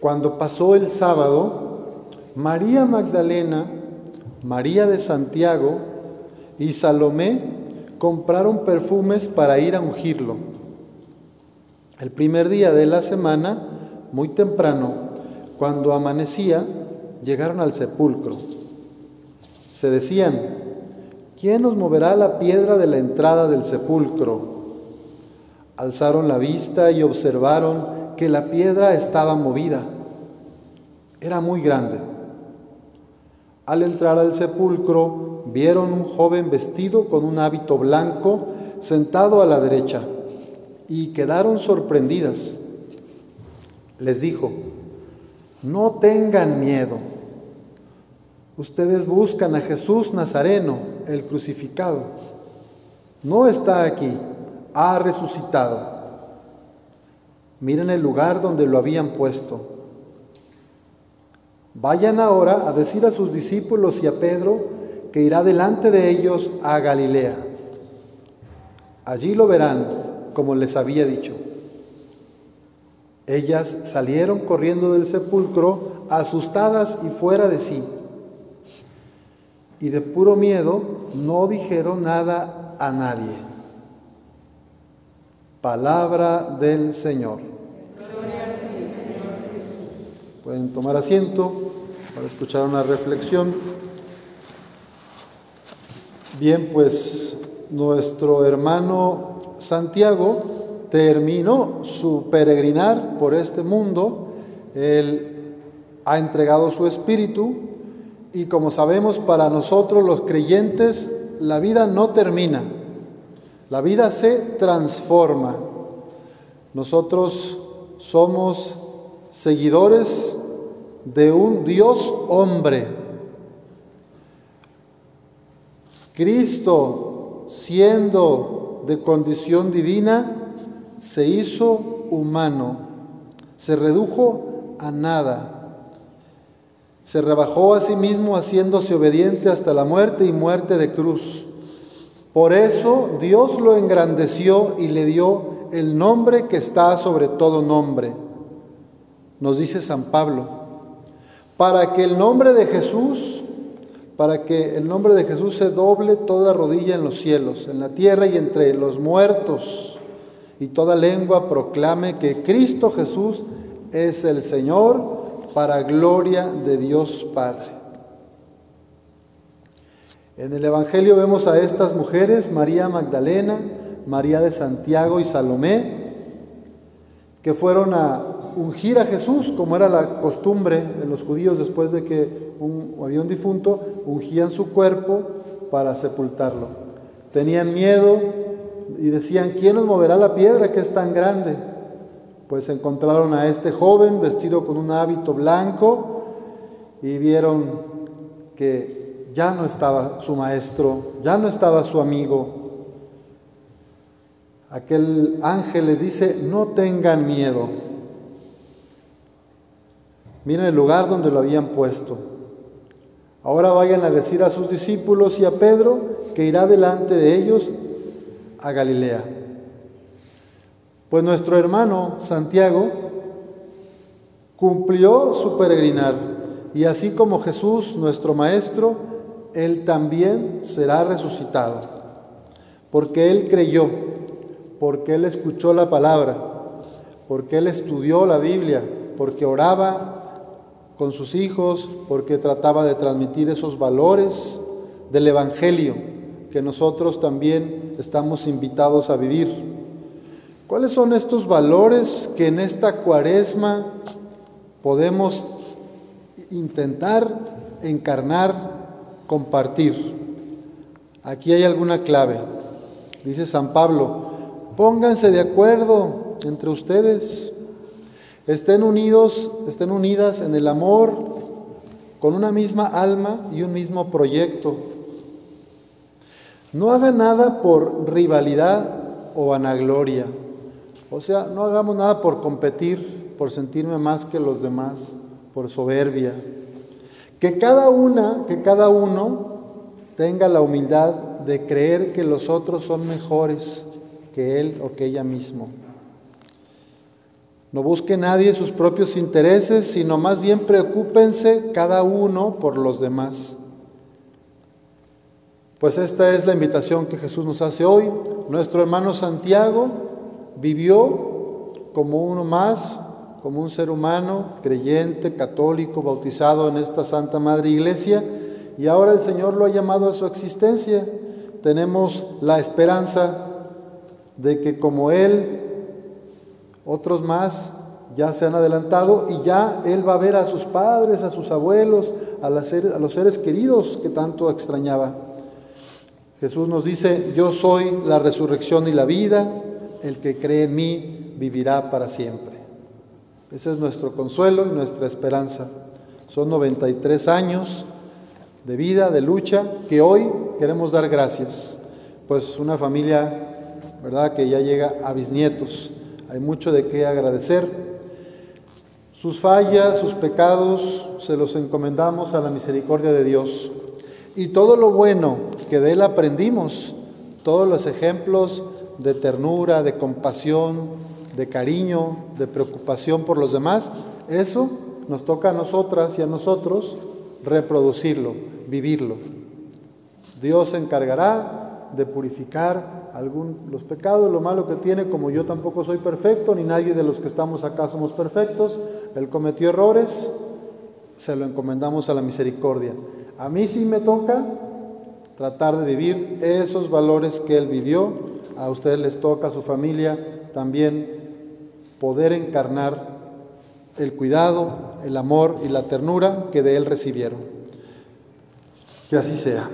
Cuando pasó el sábado, María Magdalena, María de Santiago y Salomé compraron perfumes para ir a ungirlo. El primer día de la semana, muy temprano, cuando amanecía, llegaron al sepulcro. Se decían, ¿quién nos moverá la piedra de la entrada del sepulcro? Alzaron la vista y observaron que la piedra estaba movida. Era muy grande. Al entrar al sepulcro, vieron un joven vestido con un hábito blanco sentado a la derecha y quedaron sorprendidas. Les dijo, no tengan miedo. Ustedes buscan a Jesús Nazareno, el crucificado. No está aquí, ha resucitado Miren el lugar donde lo habían puesto. Vayan ahora a decir a sus discípulos y a Pedro que irá delante de ellos a Galilea. Allí lo verán, como les había dicho. Ellas salieron corriendo del sepulcro, asustadas y fuera de sí. Y de puro miedo no dijeron nada a nadie. Palabra del Señor. Pueden tomar asiento para escuchar una reflexión. Bien, pues nuestro hermano Santiago terminó su peregrinar por este mundo. Él ha entregado su espíritu y como sabemos para nosotros los creyentes la vida no termina la vida se transforma. Nosotros somos seguidores de un Dios hombre. Cristo, siendo de condición divina, se hizo humano, se redujo a nada. Se rebajó a sí mismo haciéndose obediente hasta la muerte y muerte de cruz. Por eso Dios lo engrandeció y le dio el nombre que está sobre todo nombre. Nos dice San Pablo, para que el nombre de Jesús, para que el nombre de Jesús se doble toda rodilla en los cielos, en la tierra y entre los muertos, y toda lengua proclame que Cristo Jesús es el Señor para gloria de Dios Padre. En el Evangelio vemos a estas mujeres, María Magdalena, María de Santiago y Salomé, que fueron a ungir a Jesús, como era la costumbre de los judíos después de que un, había un difunto, ungían su cuerpo para sepultarlo. Tenían miedo y decían, ¿quién nos moverá la piedra que es tan grande? Pues encontraron a este joven vestido con un hábito blanco y vieron que ya no estaba su maestro, ya no estaba su amigo. Aquel ángel les dice, no tengan miedo. Miren el lugar donde lo habían puesto. Ahora vayan a decir a sus discípulos y a Pedro que irá delante de ellos a Galilea. Pues nuestro hermano Santiago cumplió su peregrinar y así como Jesús, nuestro Maestro, él también será resucitado, porque Él creyó, porque Él escuchó la palabra, porque Él estudió la Biblia, porque oraba con sus hijos, porque trataba de transmitir esos valores del Evangelio que nosotros también estamos invitados a vivir. ¿Cuáles son estos valores que en esta cuaresma podemos intentar encarnar compartir. Aquí hay alguna clave. Dice San Pablo, pónganse de acuerdo entre ustedes, estén unidos, estén unidas en el amor, con una misma alma y un mismo proyecto. No hagan nada por rivalidad o vanagloria. O sea, no hagamos nada por competir, por sentirme más que los demás, por soberbia. Que cada una, que cada uno tenga la humildad de creer que los otros son mejores que él o que ella mismo. No busque nadie sus propios intereses, sino más bien preocúpense cada uno por los demás. Pues esta es la invitación que Jesús nos hace hoy. Nuestro hermano Santiago vivió como uno más, como un ser humano, creyente, católico, bautizado en esta Santa Madre Iglesia, y ahora el Señor lo ha llamado a su existencia. Tenemos la esperanza de que como Él, otros más ya se han adelantado y ya Él va a ver a sus padres, a sus abuelos, a, los seres queridos que tanto extrañaba. Jesús nos dice, yo soy la resurrección y la vida, el que cree en mí vivirá para siempre. Ese es nuestro consuelo y nuestra esperanza. Son 93 años de vida, de lucha, que hoy queremos dar gracias. Pues una familia, ¿verdad?, que ya llega a bisnietos. Hay mucho de qué agradecer. Sus fallas, sus pecados, se los encomendamos a la misericordia de Dios. Y todo lo bueno que de Él aprendimos, todos los ejemplos de ternura, de compasión, de cariño, de preocupación por los demás, eso nos toca a nosotras y a nosotros reproducirlo, vivirlo. Dios se encargará de purificar algún, los pecados, lo malo que tiene, como yo tampoco soy perfecto, ni nadie de los que estamos acá somos perfectos, Él cometió errores, se lo encomendamos a la misericordia. A mí sí me toca tratar de vivir esos valores que Él vivió, a ustedes les toca, a su familia, también poder encarnar el cuidado, el amor y la ternura que de Él recibieron. Que así sea.